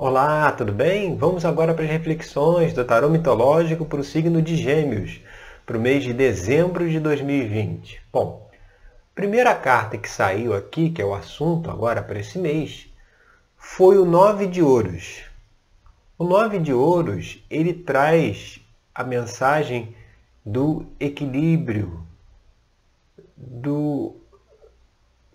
Olá, tudo bem? Vamos agora para as reflexões do tarô mitológico para o signo de Gêmeos, para o mês de dezembro de 2020. Bom, primeira carta que saiu aqui, que é o assunto agora para esse mês, foi o Nove de Ouros. O Nove de Ouros, ele traz a mensagem do equilíbrio, do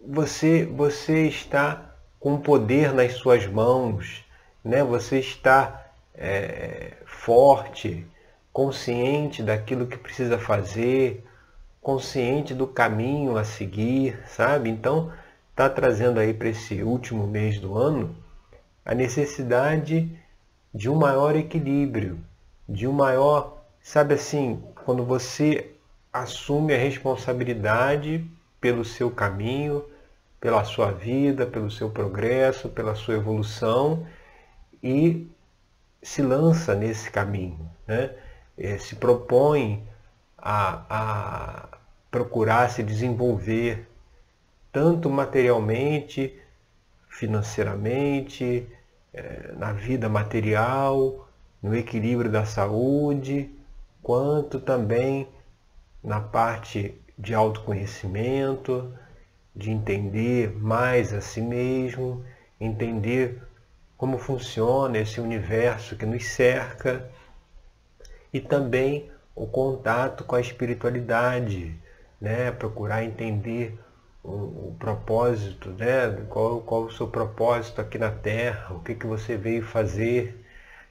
você você está com poder nas suas mãos, né? Você está é, forte, consciente daquilo que precisa fazer, consciente do caminho a seguir, sabe? Então, está trazendo aí para esse último mês do ano a necessidade de um maior equilíbrio, de um maior, sabe assim, quando você assume a responsabilidade pelo seu caminho, pela sua vida, pelo seu progresso, pela sua evolução e se lança nesse caminho, né? É, se propõe a, a procurar se desenvolver tanto materialmente, financeiramente, é, na vida material, no equilíbrio da saúde, quanto também na parte de autoconhecimento, de entender mais a si mesmo, entender como funciona esse universo que nos cerca e também o contato com a espiritualidade, né? procurar entender o, o propósito, né? qual, qual o seu propósito aqui na Terra, o que, que você veio fazer.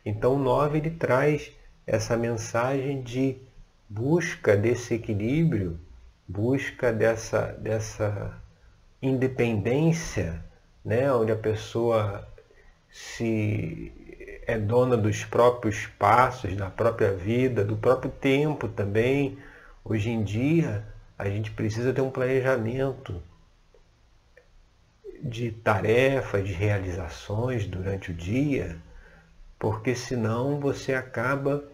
Então o 9 ele traz essa mensagem de busca desse equilíbrio, busca dessa, dessa independência, né, onde a pessoa se é dona dos próprios passos, da própria vida, do próprio tempo também. Hoje em dia, a gente precisa ter um planejamento de tarefas, de realizações durante o dia, porque senão você acaba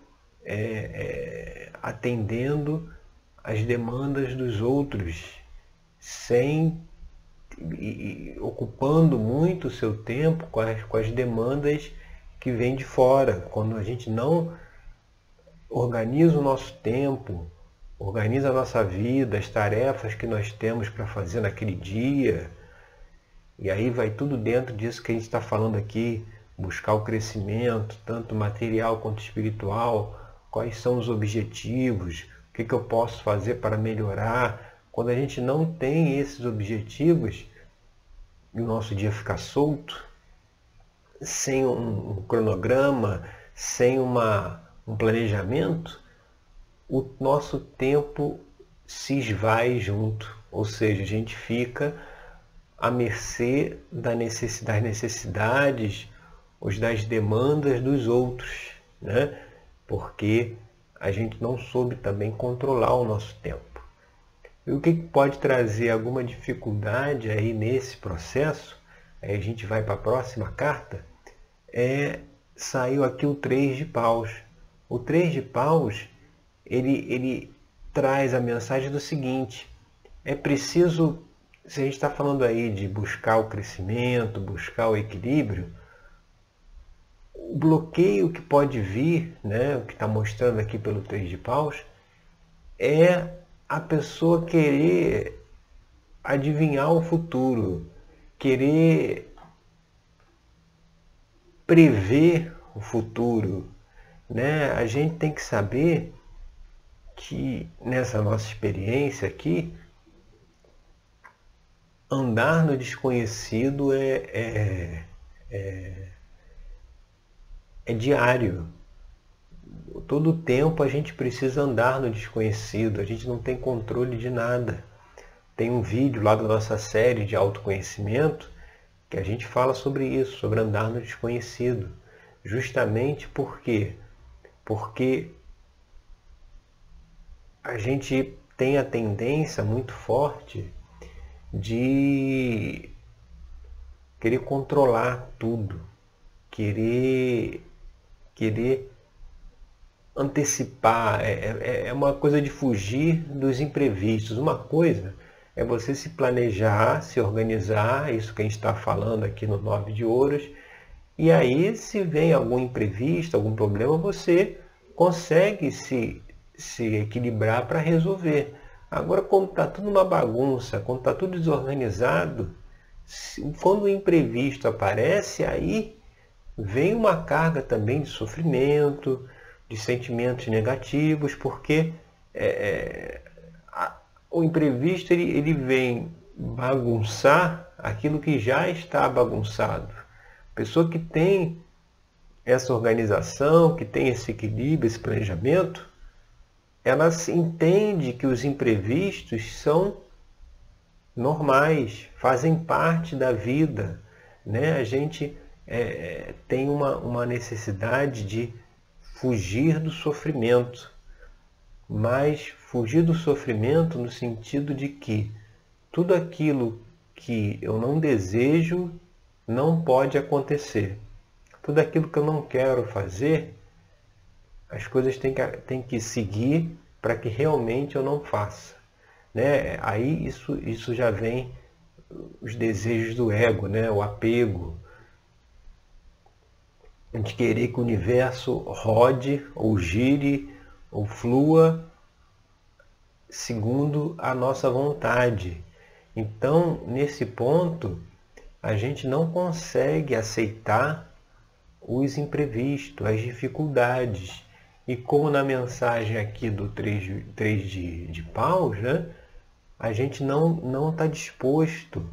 é, é, atendendo as demandas dos outros sem e, ocupando muito o seu tempo com as, com as demandas que vêm de fora. Quando a gente não organiza o nosso tempo, organiza a nossa vida, as tarefas que nós temos para fazer naquele dia, e aí vai tudo dentro disso que a gente está falando aqui, buscar o crescimento, tanto material quanto espiritual, quais são os objetivos, o que, que eu posso fazer para melhorar, quando a gente não tem esses objetivos e o nosso dia fica solto, sem um, cronograma, sem uma, um planejamento, o nosso tempo se esvai junto, ou seja, a gente fica à mercê da necessidade, das necessidades, os das demandas dos outros, né? porque a gente não soube também controlar o nosso tempo. E o que pode trazer alguma dificuldade aí nesse processo, aí a gente vai para a próxima carta, é saiu aqui o 3 de paus. O 3 de paus, ele, ele traz a mensagem do seguinte, é preciso, se a gente está falando aí de buscar o crescimento, buscar o equilíbrio, o bloqueio que pode vir, né, o que está mostrando aqui pelo 3 de paus, é a pessoa querer adivinhar o futuro, querer prever o futuro, né? A gente tem que saber que nessa nossa experiência aqui, andar no desconhecido é, é, é, é diário todo o tempo a gente precisa andar no desconhecido, a gente não tem controle de nada. Tem um vídeo lá da nossa série de autoconhecimento que a gente fala sobre isso, sobre andar no desconhecido. Justamente por quê? Porque a gente tem a tendência muito forte de querer controlar tudo, querer querer antecipar, é, é, é uma coisa de fugir dos imprevistos. Uma coisa é você se planejar, se organizar, isso que a gente está falando aqui no Nove de Ouros, E aí, se vem algum imprevisto, algum problema, você consegue se, se equilibrar para resolver. Agora, quando está tudo uma bagunça, quando está tudo desorganizado, quando o imprevisto aparece, aí vem uma carga também de sofrimento, de sentimentos negativos, porque é, é, a, o imprevisto ele, ele vem bagunçar aquilo que já está bagunçado. A pessoa que tem essa organização, que tem esse equilíbrio, esse planejamento, ela entende que os imprevistos são normais, fazem parte da vida. Né? A gente é, tem uma, uma necessidade de fugir do sofrimento, mas fugir do sofrimento no sentido de que tudo aquilo que eu não desejo não pode acontecer. Tudo aquilo que eu não quero fazer, as coisas têm que, têm que seguir para que realmente eu não faça. Né? Aí isso, isso já vem os desejos do ego, né? o apego, de querer que o universo rode, ou gire, ou flua segundo a nossa vontade. Então, nesse ponto, a gente não consegue aceitar os imprevistos, as dificuldades. E como na mensagem aqui do 3, 3 de, de paus, né, a gente não está disposto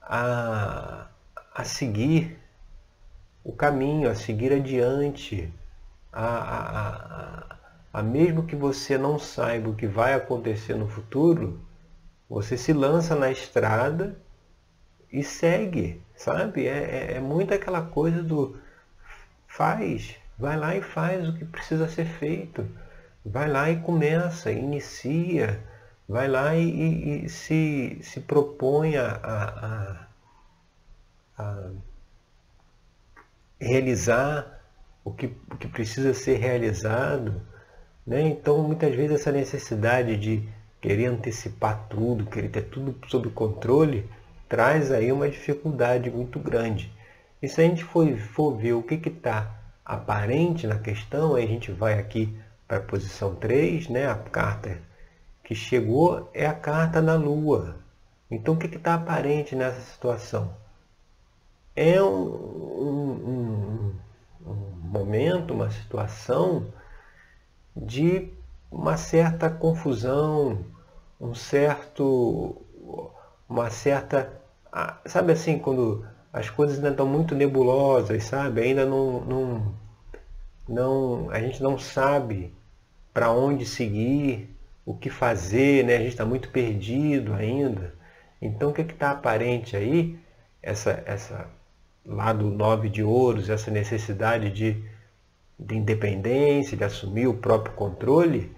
a, a seguir o caminho, a seguir adiante, a, a, a, a mesmo que você não saiba o que vai acontecer no futuro, você se lança na estrada e segue, sabe? É, é, é muito aquela coisa do faz, vai lá e faz o que precisa ser feito. Vai lá e começa, inicia, vai lá e, e, e se, se propõe a, a, a, realizar o que, o que precisa ser realizado. Né? Então, muitas vezes, essa necessidade de querer antecipar tudo, querer ter tudo sob controle, traz aí uma dificuldade muito grande. E se a gente for, for ver o que está aparente na questão, aí a gente vai aqui para a posição 3, né? a carta que chegou é a carta da Lua. Então o que está aparente nessa situação? É um, um, um, um momento, uma situação de uma certa confusão, um certo, uma certa, sabe assim, quando as coisas ainda estão muito nebulosas, sabe? Ainda não, não, não a gente não sabe para onde seguir, o que fazer, né? A gente está muito perdido ainda. Então o que está aparente aí? Essa, essa lado nove de ouros, essa necessidade de, de independência, de assumir o próprio controle,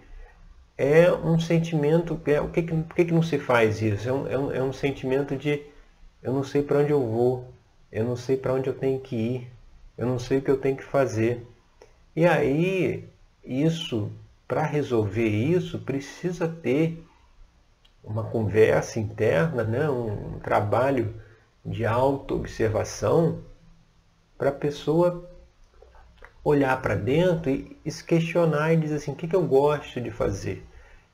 é um sentimento, é, o que, por que, que não se faz isso? É um, é um, é um sentimento de eu não sei para onde eu vou, eu não sei para onde eu tenho que ir, eu não sei o que eu tenho que fazer. E aí, isso, para resolver isso, precisa ter uma conversa interna, né? um, um trabalho de auto-observação para a pessoa olhar para dentro e, se questionar e dizer assim, o que, que eu gosto de fazer?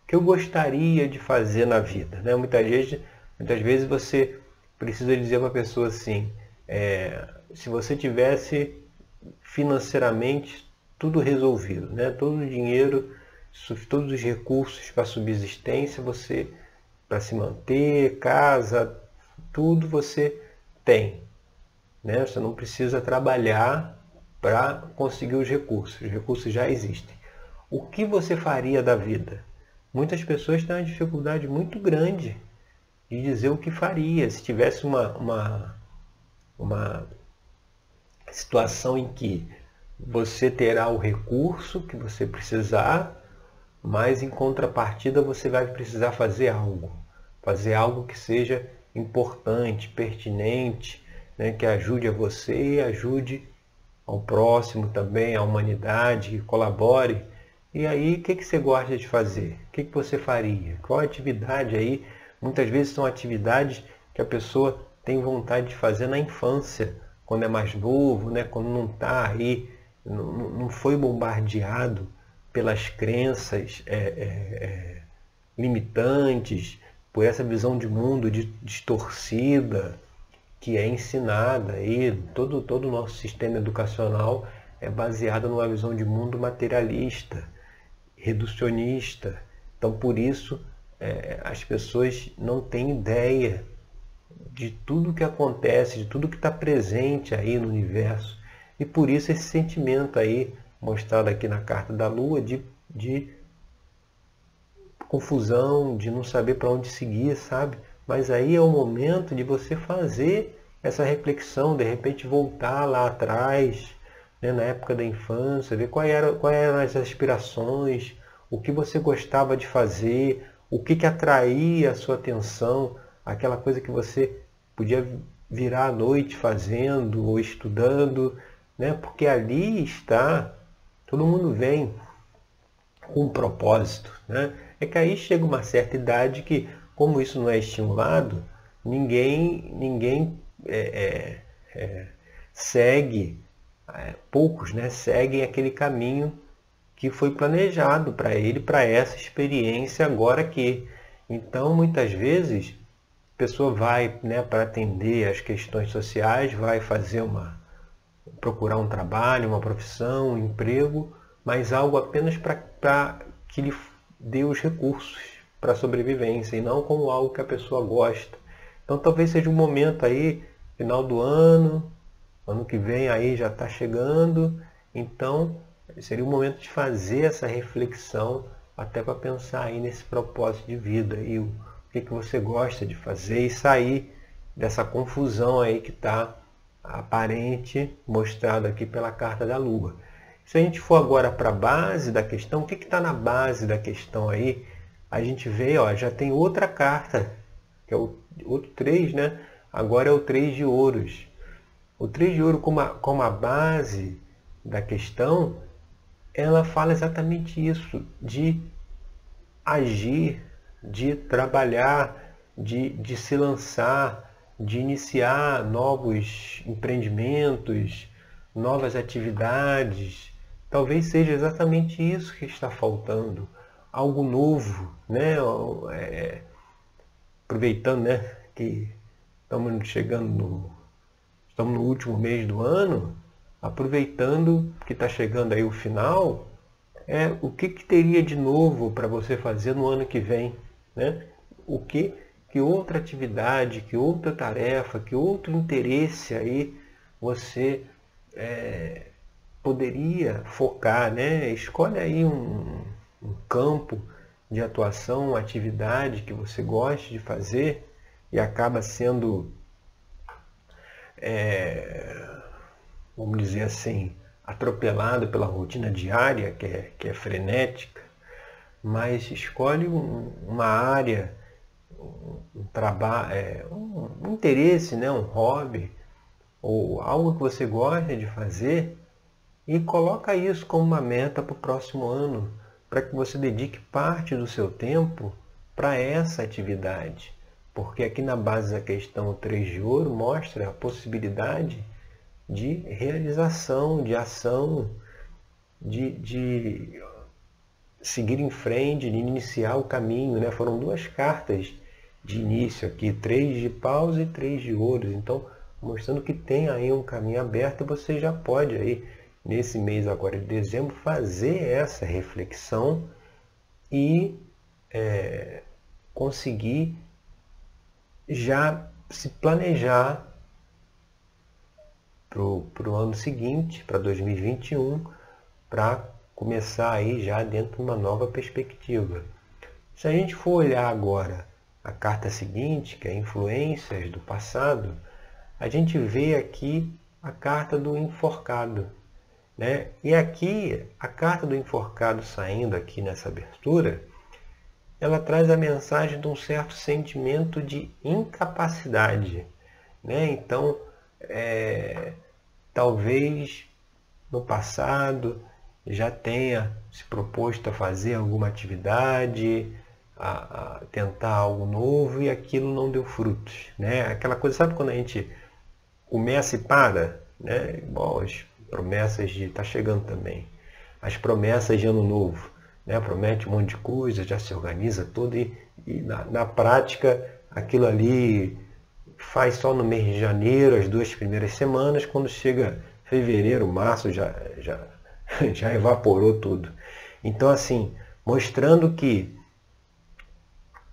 O que eu gostaria de fazer na vida? Né? Muitas, vezes, muitas vezes você precisa dizer para a pessoa assim, é, se você tivesse financeiramente tudo resolvido, né? todo o dinheiro, todos os recursos para subsistência, você para se manter, casa, tudo você tem. Né? Você não precisa trabalhar para conseguir os recursos. Os recursos já existem. O que você faria da vida? Muitas pessoas têm uma dificuldade muito grande de dizer o que faria. Se tivesse uma, uma, uma situação em que você terá o recurso que você precisar, mas em contrapartida você vai precisar fazer algo. Fazer algo que seja importante, pertinente, né, que ajude a você e ajude ao próximo também, à humanidade, que colabore. E aí, o que, que você gosta de fazer? O que, que você faria? Qual atividade aí? Muitas vezes são atividades que a pessoa tem vontade de fazer na infância, quando é mais novo, né? quando não está aí, não, foi bombardeado pelas crenças é, é, é, limitantes, por essa visão de mundo distorcida que é ensinada aí, todo, todo o nosso sistema educacional é baseado numa visão de mundo materialista, reducionista. Então, por isso, é, as pessoas não têm ideia de tudo que acontece, de tudo que está presente aí no universo. E por isso esse sentimento aí, mostrado aqui na carta da Lua, de, de confusão, de não saber para onde seguir, sabe? Mas aí é o momento de você fazer essa reflexão, de repente voltar lá atrás, né, na época da infância, ver quais eram, quais eram as aspirações, o que você gostava de fazer, o que, que atraía a sua atenção, aquela coisa que você podia virar à noite fazendo ou estudando, né? porque ali está, todo mundo vem com um propósito. Né? É que aí chega uma certa idade que, como isso não é estimulado, ninguém, ninguém é, é, é, segue, é, poucos né, seguem aquele caminho que foi planejado para ele, para essa experiência agora aqui. Então, muitas vezes, a pessoa vai né, para atender as questões sociais, vai fazer uma. procurar um trabalho, uma profissão, um emprego, mas algo apenas para que lhe dê os recursos para sobrevivência e não como algo que a pessoa gosta. Então talvez seja um momento aí, final do ano, ano que vem aí já está chegando, então seria o momento de fazer essa reflexão até para pensar aí nesse propósito de vida e o que, que você gosta de fazer e sair dessa confusão aí que está aparente, mostrado aqui pela carta da Lua. Se a gente for agora para a base da questão, o que está na base da questão aí? A gente vê, ó, já tem outra carta, que é o outro 3, né? Agora é o 3 de ouros. O 3 de ouro como a, como a base da questão, ela fala exatamente isso, de agir, de trabalhar, de, de se lançar, de iniciar novos empreendimentos, novas atividades, Talvez seja exatamente isso que está faltando, algo novo, né? É, aproveitando, né, que estamos chegando no, estamos no último mês do ano, aproveitando que está chegando aí o final, é o que, que teria de novo para você fazer no ano que vem, né? O que que outra atividade, que outra tarefa, que outro interesse aí você é, poderia focar, né? Escolhe aí um, um campo de atuação, uma atividade que você goste de fazer e acaba sendo, é, vamos dizer assim, atropelado pela rotina diária, que é, que é frenética, mas escolhe um, uma área, um, trabalho, é, um, um interesse, né, um hobby, ou algo que você gosta de fazer e coloca isso como uma meta para o próximo ano, para que você dedique parte do seu tempo para essa atividade. Porque aqui na base da questão o 3 de ouro mostra a possibilidade de realização, de ação, de, de seguir em frente, de iniciar o caminho. Né? Foram duas cartas de início aqui, três de paus e três de ouros. Então, mostrando que tem aí um caminho aberto, você já pode aí nesse mês agora de dezembro, fazer essa reflexão e é, conseguir já se planejar para o ano seguinte, para 2021, para começar aí já dentro de uma nova perspectiva. Se a gente for olhar agora a carta seguinte, que é Influências do Passado, a gente vê aqui a carta do enforcado. Né? E aqui, a carta do enforcado saindo aqui nessa abertura, ela traz a mensagem de um certo sentimento de incapacidade. Né? Então, é, talvez no passado já tenha se proposto a fazer alguma atividade, a, a, tentar algo novo e aquilo não deu frutos. Né? Aquela coisa, sabe quando a gente começa e para, né? As promessas de. está chegando também. As promessas de ano novo. Né? Promete um monte de coisa, já se organiza tudo e, e na, na prática aquilo ali faz só no mês de janeiro, as duas primeiras semanas, quando chega fevereiro, março, já, já, já evaporou tudo. Então, assim, mostrando que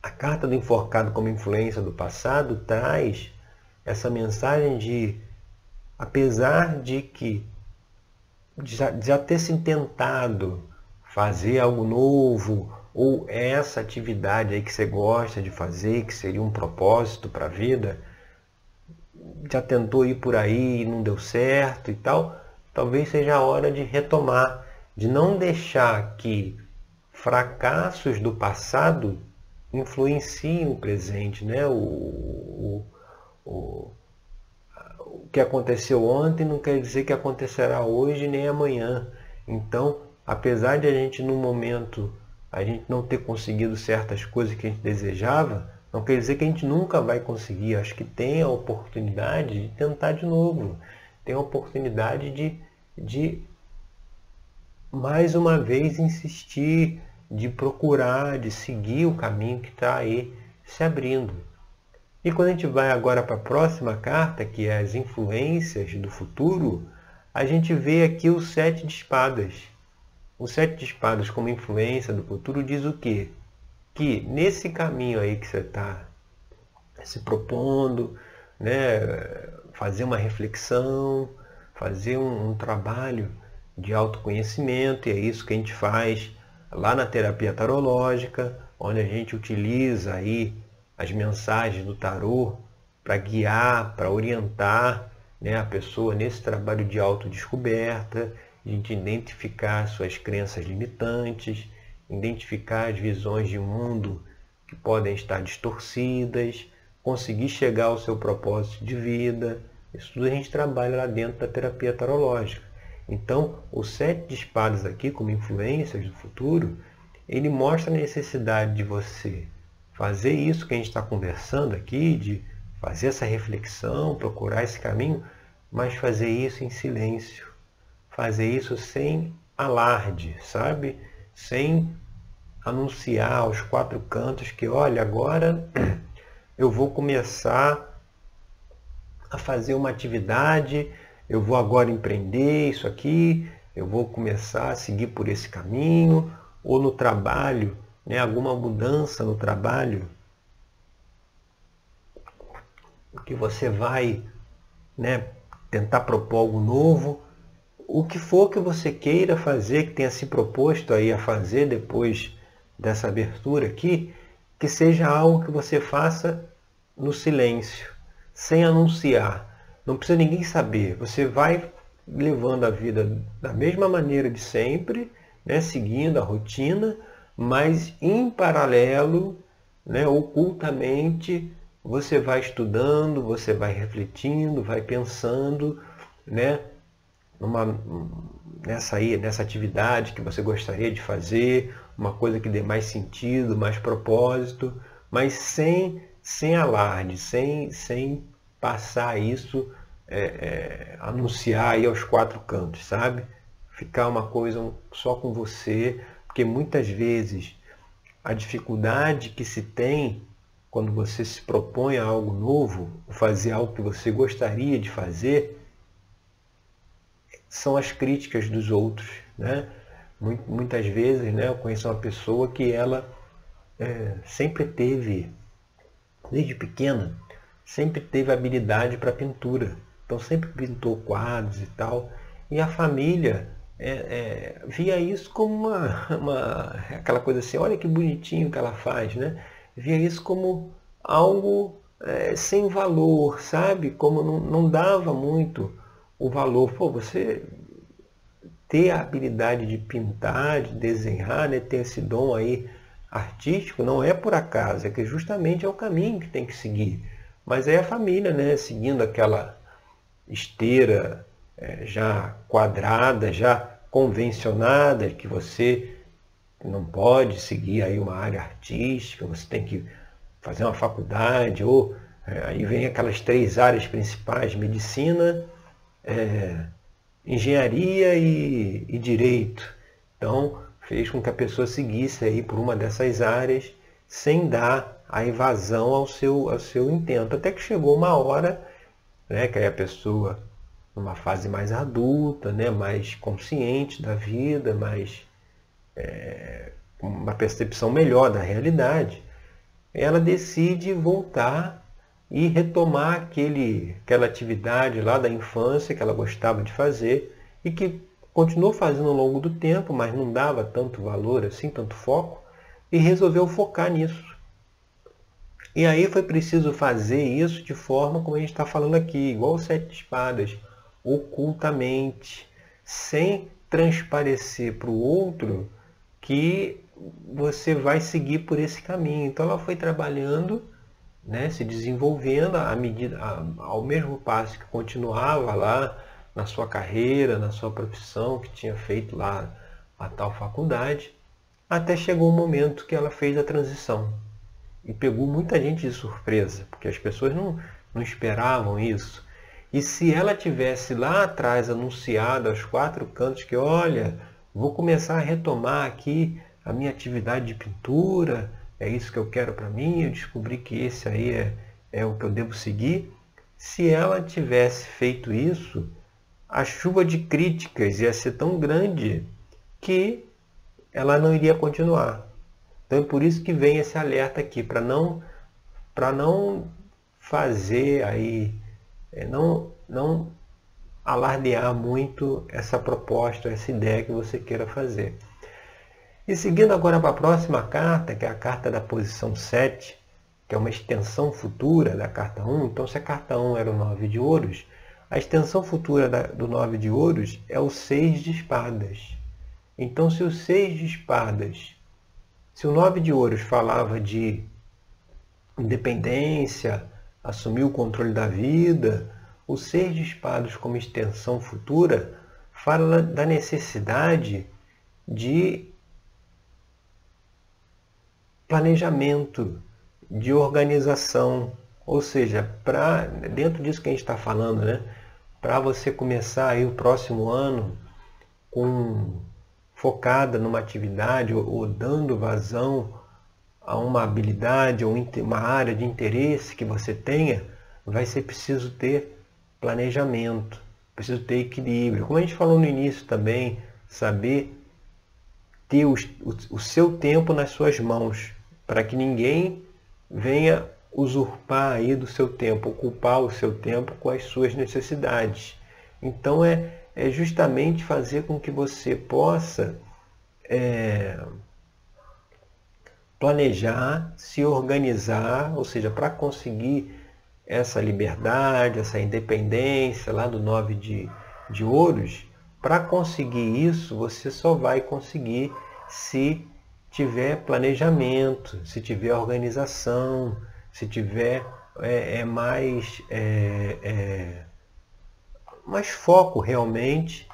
a carta do enforcado como influência do passado traz essa mensagem de, apesar de que já, já ter se tentado fazer algo novo, ou essa atividade aí que você gosta de fazer, que seria um propósito para a vida, já tentou ir por aí e não deu certo e tal, talvez seja a hora de retomar, de não deixar que fracassos do passado influenciem o presente, né? O, o, o, o que aconteceu ontem não quer dizer que acontecerá hoje nem amanhã. Então, apesar de a gente no momento a gente não ter conseguido certas coisas que a gente desejava, não quer dizer que a gente nunca vai conseguir. Acho que tem a oportunidade de tentar de novo. Tem a oportunidade de, de mais uma vez insistir, de procurar, de seguir o caminho que está aí se abrindo. E quando a gente vai agora para a próxima carta, que é as influências do futuro, a gente vê aqui o sete de espadas. O sete de espadas como influência do futuro diz o quê? que nesse caminho aí que você está se propondo, né, fazer uma reflexão, fazer um, um trabalho de autoconhecimento, e é isso que a gente faz lá na terapia tarológica, onde a gente utiliza aí as mensagens do tarô para guiar, para orientar né, a pessoa nesse trabalho de autodescoberta, de identificar suas crenças limitantes, identificar as visões de mundo que podem estar distorcidas, conseguir chegar ao seu propósito de vida. Isso tudo a gente trabalha lá dentro da terapia tarológica. Então, o sete de espadas aqui, como influências do futuro, ele mostra a necessidade de você fazer isso que a gente está conversando aqui, de fazer essa reflexão, procurar esse caminho, mas fazer isso em silêncio. Fazer isso sem alarde, sabe? sem anunciar aos quatro cantos que, olha, agora eu vou começar a fazer uma atividade, eu vou agora empreender isso aqui, eu vou começar a seguir por esse caminho, ou no trabalho, né, alguma mudança no trabalho, que você vai né, tentar propor algo novo, o que for que você queira fazer, que tenha se proposto aí a fazer depois dessa abertura aqui, que seja algo que você faça no silêncio, sem anunciar. Não precisa ninguém saber. Você vai levando a vida da mesma maneira de sempre, né, seguindo a rotina, mas em paralelo, né, ocultamente, você vai estudando, você vai refletindo, vai pensando, né, numa, nessa, aí, nessa atividade que você gostaria de fazer, uma coisa que dê mais sentido, mais propósito, mas sem, sem alarde, sem, sem passar isso, é, é, anunciar aí aos quatro cantos, sabe? Ficar uma coisa só com você, porque muitas vezes a dificuldade que se tem quando você se propõe a algo novo, fazer algo que você gostaria de fazer, são as críticas dos outros. Né? Muitas vezes né, eu conheço uma pessoa que ela é, sempre teve, desde pequena, sempre teve habilidade para pintura. Então sempre pintou quadros e tal. E a família é, é, via isso como uma, uma, aquela coisa assim, olha que bonitinho que ela faz, né? Via isso como algo é, sem valor, sabe? Como não, não dava muito o valor. Pô, você ter a habilidade de pintar, de desenhar, né, ter esse dom aí artístico, não é por acaso, é que justamente é o caminho que tem que seguir. Mas é a família, né, seguindo aquela esteira é, já quadrada, já convencionada, que você não pode seguir aí uma área artística, você tem que fazer uma faculdade ou É, aí vem aquelas três áreas principais, medicina, é, engenharia e, e direito. Então, fez com que a pessoa seguisse aí por uma dessas áreas sem dar a evasão ao seu, ao seu intento. Até que chegou uma hora né, que a pessoa, numa fase mais adulta, né, mais consciente da vida, mais é, uma percepção melhor da realidade, ela decide voltar e retomar aquele, aquela atividade lá da infância que ela gostava de fazer e que continuou fazendo ao longo do tempo, mas não dava tanto valor assim, tanto foco, e resolveu focar nisso. E aí foi preciso fazer isso de forma como a gente está falando aqui, igual o sete espadas, ocultamente, sem transparecer para o outro que você vai seguir por esse caminho. Então ela foi trabalhando, né, se desenvolvendo à medida, ao mesmo passo que continuava lá na sua carreira, na sua profissão, que tinha feito lá a tal faculdade, até chegou o momento que ela fez a transição e pegou muita gente de surpresa, porque as pessoas não, não esperavam isso. E se ela tivesse lá atrás anunciado aos quatro cantos que, olha, vou começar a retomar aqui a minha atividade de pintura, é isso que eu quero para mim, eu descobri que esse aí é, é o que eu devo seguir. Se ela tivesse feito isso, a chuva de críticas ia ser tão grande que ela não iria continuar. Então é por isso que vem esse alerta aqui, para não, para não fazer aí, é, não, não alardear muito essa proposta, essa ideia que você queira fazer. E seguindo agora para a próxima carta, que é a carta da posição 7, que é uma extensão futura da carta 1. Então, se a carta 1 era o 9 de ouros, a extensão futura da, do 9 de ouros é o 6 de espadas. Então, se o 6 de espadas se o nove de ouros falava de independência, assumir o controle da vida, o seis de espadas como extensão futura fala da necessidade de planejamento, de organização, ou seja, para dentro disso que a gente está falando, né, para você começar aí o próximo ano com focada numa atividade ou, ou dando vazão a uma habilidade ou uma área de interesse que você tenha, vai ser preciso ter planejamento, preciso ter equilíbrio. Como a gente falou no início também, saber ter o, o, o seu tempo nas suas mãos, para que ninguém venha usurpar aí do seu tempo, ocupar o seu tempo com as suas necessidades. Então é é justamente fazer com que você possa é, planejar, se organizar, ou seja, para conseguir essa liberdade, essa independência lá do nove de, de ouros, para conseguir isso, você só vai conseguir se tiver planejamento, se tiver organização, se tiver é, é mais é, é mais foco realmente,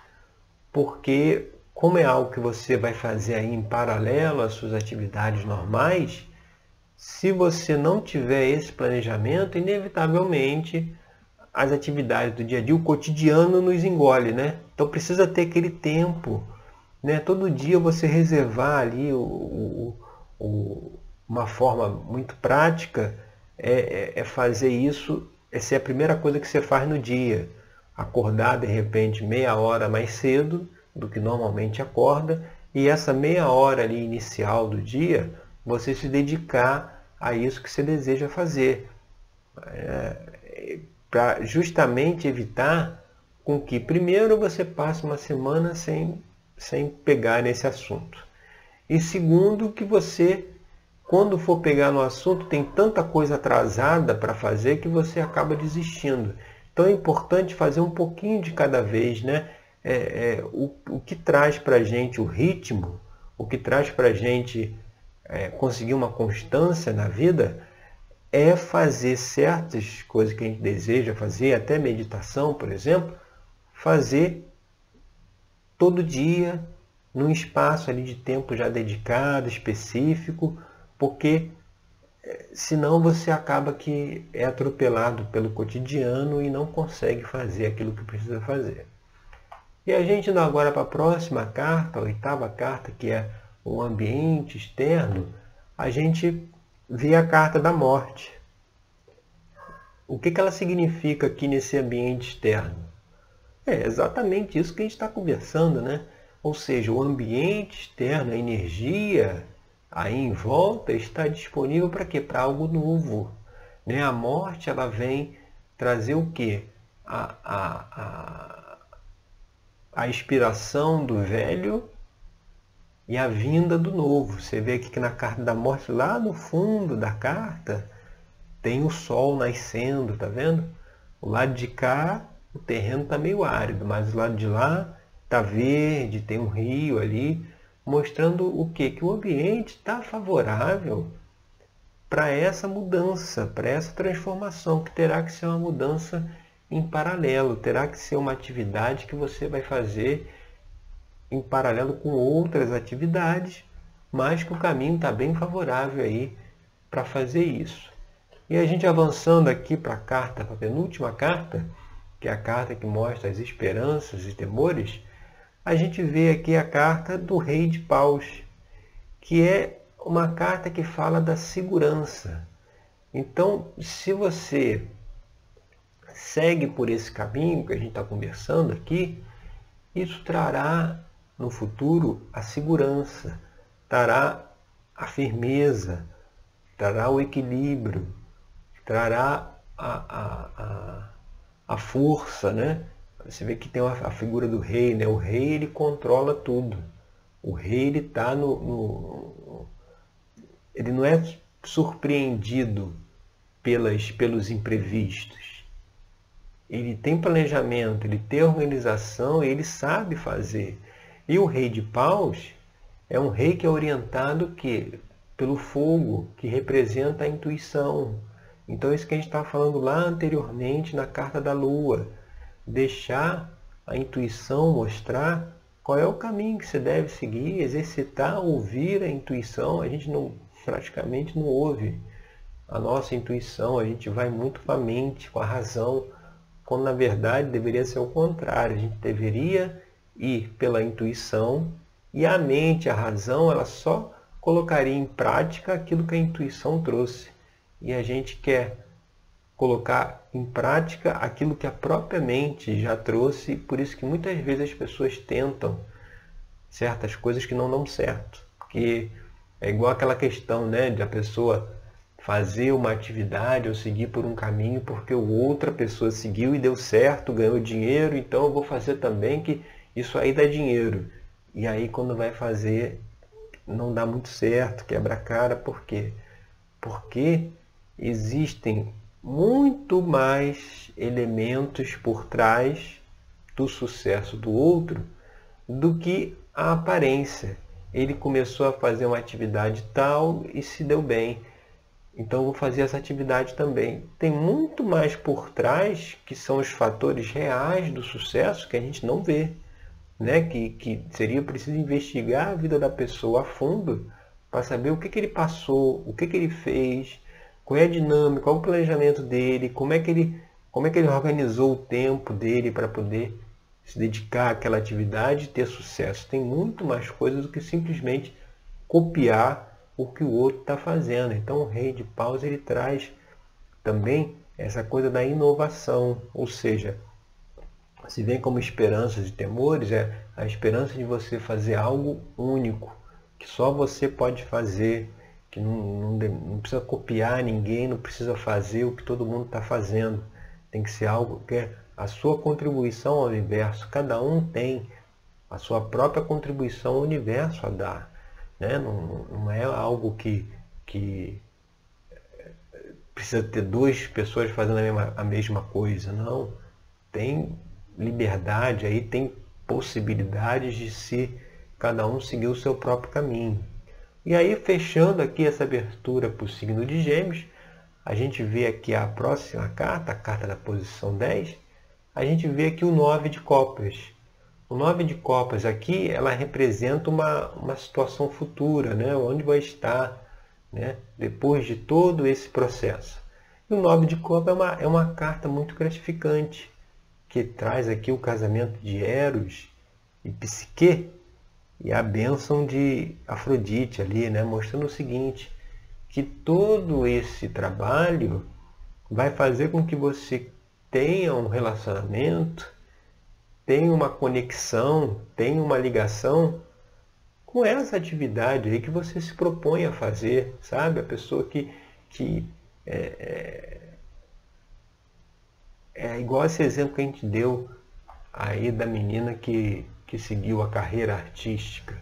porque como é algo que você vai fazer aí em paralelo às suas atividades normais, se você não tiver esse planejamento, inevitavelmente as atividades do dia a dia, o cotidiano nos engole, né? Então precisa ter aquele tempo, né? Todo dia você reservar ali o, o, o, uma forma muito prática é, é, é fazer isso, essa é a primeira coisa que você faz no dia acordar de repente meia hora mais cedo do que normalmente acorda e essa meia hora ali inicial do dia você se dedicar a isso que você deseja fazer. É, para justamente evitar com que primeiro você passe uma semana sem, sem pegar nesse assunto. E segundo, que você, quando for pegar no assunto, tem tanta coisa atrasada para fazer que você acaba desistindo. Então é importante fazer um pouquinho de cada vez, né? É, é, o, o que traz para a gente o ritmo, o que traz para a gente é, conseguir uma constância na vida, é fazer certas coisas que a gente deseja fazer, até meditação, por exemplo, fazer todo dia, num espaço ali de tempo já dedicado, específico, porque senão você acaba que é atropelado pelo cotidiano e não consegue fazer aquilo que precisa fazer. E a gente indo agora para a próxima carta, a oitava carta, que é o ambiente externo, a gente vê a carta da morte. O que, que ela significa aqui nesse ambiente externo? É exatamente isso que a gente está conversando, né? Ou seja, o ambiente externo, a energia aí em volta está disponível para quê? Para algo novo. Né? A morte ela vem trazer o quê? A, a, a, a inspiração do velho e a vinda do novo. Você vê aqui que na carta da morte, lá no fundo da carta, tem o sol nascendo, tá vendo? O lado de cá, o terreno está meio árido, mas o lado de lá está verde, tem um rio ali, mostrando o que? Que o ambiente está favorável para essa mudança, para essa transformação, que terá que ser uma mudança em paralelo, terá que ser uma atividade que você vai fazer em paralelo com outras atividades, mas que o caminho está bem favorável aí para fazer isso. E a gente avançando aqui para a carta, para a penúltima carta, que é a carta que mostra as esperanças e temores, a gente vê aqui a carta do Rei de Paus, que é uma carta que fala da segurança. Então, se você segue por esse caminho que a gente está conversando aqui, isso trará no futuro a segurança, trará a firmeza, trará o equilíbrio, trará a, a, a, a força, né? Você vê que tem a figura do rei, né? O rei ele controla tudo. O rei ele está no, no, ele não é surpreendido pelas, pelos imprevistos. Ele tem planejamento, ele tem organização, ele sabe fazer. E o rei de paus é um rei que é orientado que pelo fogo, que representa a intuição. Então isso que a gente estava falando lá anteriormente na carta da lua deixar a intuição mostrar qual é o caminho que você deve seguir, exercitar, ouvir a intuição. A gente não praticamente não ouve a nossa intuição, a gente vai muito com a mente, com a razão, quando na verdade deveria ser o contrário. A gente deveria ir pela intuição e a mente, a razão, ela só colocaria em prática aquilo que a intuição trouxe. E a gente quer colocar em prática aquilo que a própria mente já trouxe, por isso que muitas vezes as pessoas tentam certas coisas que não dão certo. Porque é igual aquela questão né, de a pessoa fazer uma atividade ou seguir por um caminho porque outra pessoa seguiu e deu certo, ganhou dinheiro, então eu vou fazer também que isso aí dá dinheiro. E aí quando vai fazer não dá muito certo, quebra a cara, por quê? Porque existem muito mais elementos por trás do sucesso do outro do que a aparência. Ele começou a fazer uma atividade tal e se deu bem. Então vou fazer essa atividade também. Tem muito mais por trás que são os fatores reais do sucesso que a gente não vê. Né? Que, que seria preciso investigar a vida da pessoa a fundo para saber o que, que ele passou, o que, que ele fez, qual é a dinâmica, qual é o planejamento dele, como é que ele, como é que ele organizou o tempo dele para poder se dedicar àquela atividade e ter sucesso. Tem muito mais coisas do que simplesmente copiar o que o outro está fazendo. Então o rei de paus ele traz também essa coisa da inovação, ou seja, se vem como esperanças e temores, é a esperança de você fazer algo único, que só você pode fazer, que não, não, não precisa copiar ninguém, não precisa fazer o que todo mundo está fazendo. Tem que ser algo que é a sua contribuição ao universo. Cada um tem a sua própria contribuição ao universo a dar. Né? Não, não é algo que, que precisa ter duas pessoas fazendo a mesma, a mesma coisa. Não. Tem liberdade aí, tem possibilidades de se cada um seguir o seu próprio caminho. E aí, fechando aqui essa abertura para o signo de Gêmeos, a gente vê aqui a próxima carta, a carta da posição 10, a gente vê aqui o 9 de copas. O 9 de copas aqui, ela representa uma, uma situação futura, né? onde vai estar né? depois de todo esse processo. E o nove de copa é uma, é uma carta muito gratificante, que traz aqui o casamento de Eros e Psique e a bênção de Afrodite ali, né? mostrando o seguinte, que todo esse trabalho vai fazer com que você tenha um relacionamento, tenha uma conexão, tenha uma ligação com essa atividade aí que você se propõe a fazer, sabe? A pessoa que, que é, é, é igual esse exemplo que a gente deu aí da menina que, que seguiu a carreira artística.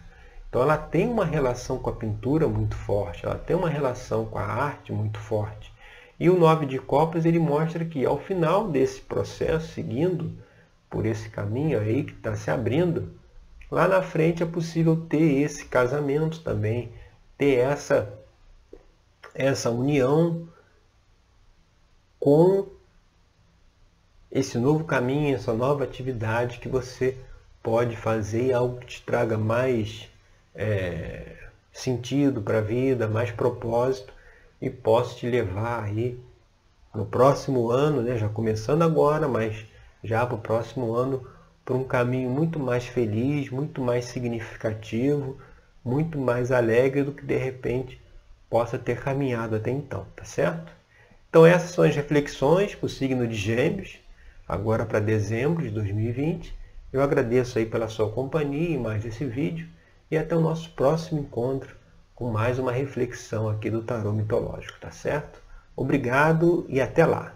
Então ela tem uma relação com a pintura muito forte, ela tem uma relação com a arte muito forte. E o nove de copas ele mostra que ao final desse processo, seguindo por esse caminho aí que está se abrindo, lá na frente é possível ter esse casamento também, ter essa, essa união com esse novo caminho, essa nova atividade que você pode fazer algo que te traga mais é, sentido para a vida, mais propósito e possa te levar aí no próximo ano, né, já começando agora, mas já para o próximo ano, para um caminho muito mais feliz, muito mais significativo, muito mais alegre do que de repente possa ter caminhado até então, tá certo? Então essas são as reflexões para o signo de Gêmeos, agora para dezembro de 2020. Eu agradeço aí pela sua companhia em mais esse vídeo e até o nosso próximo encontro com mais uma reflexão aqui do tarô mitológico, tá certo? Obrigado e até lá!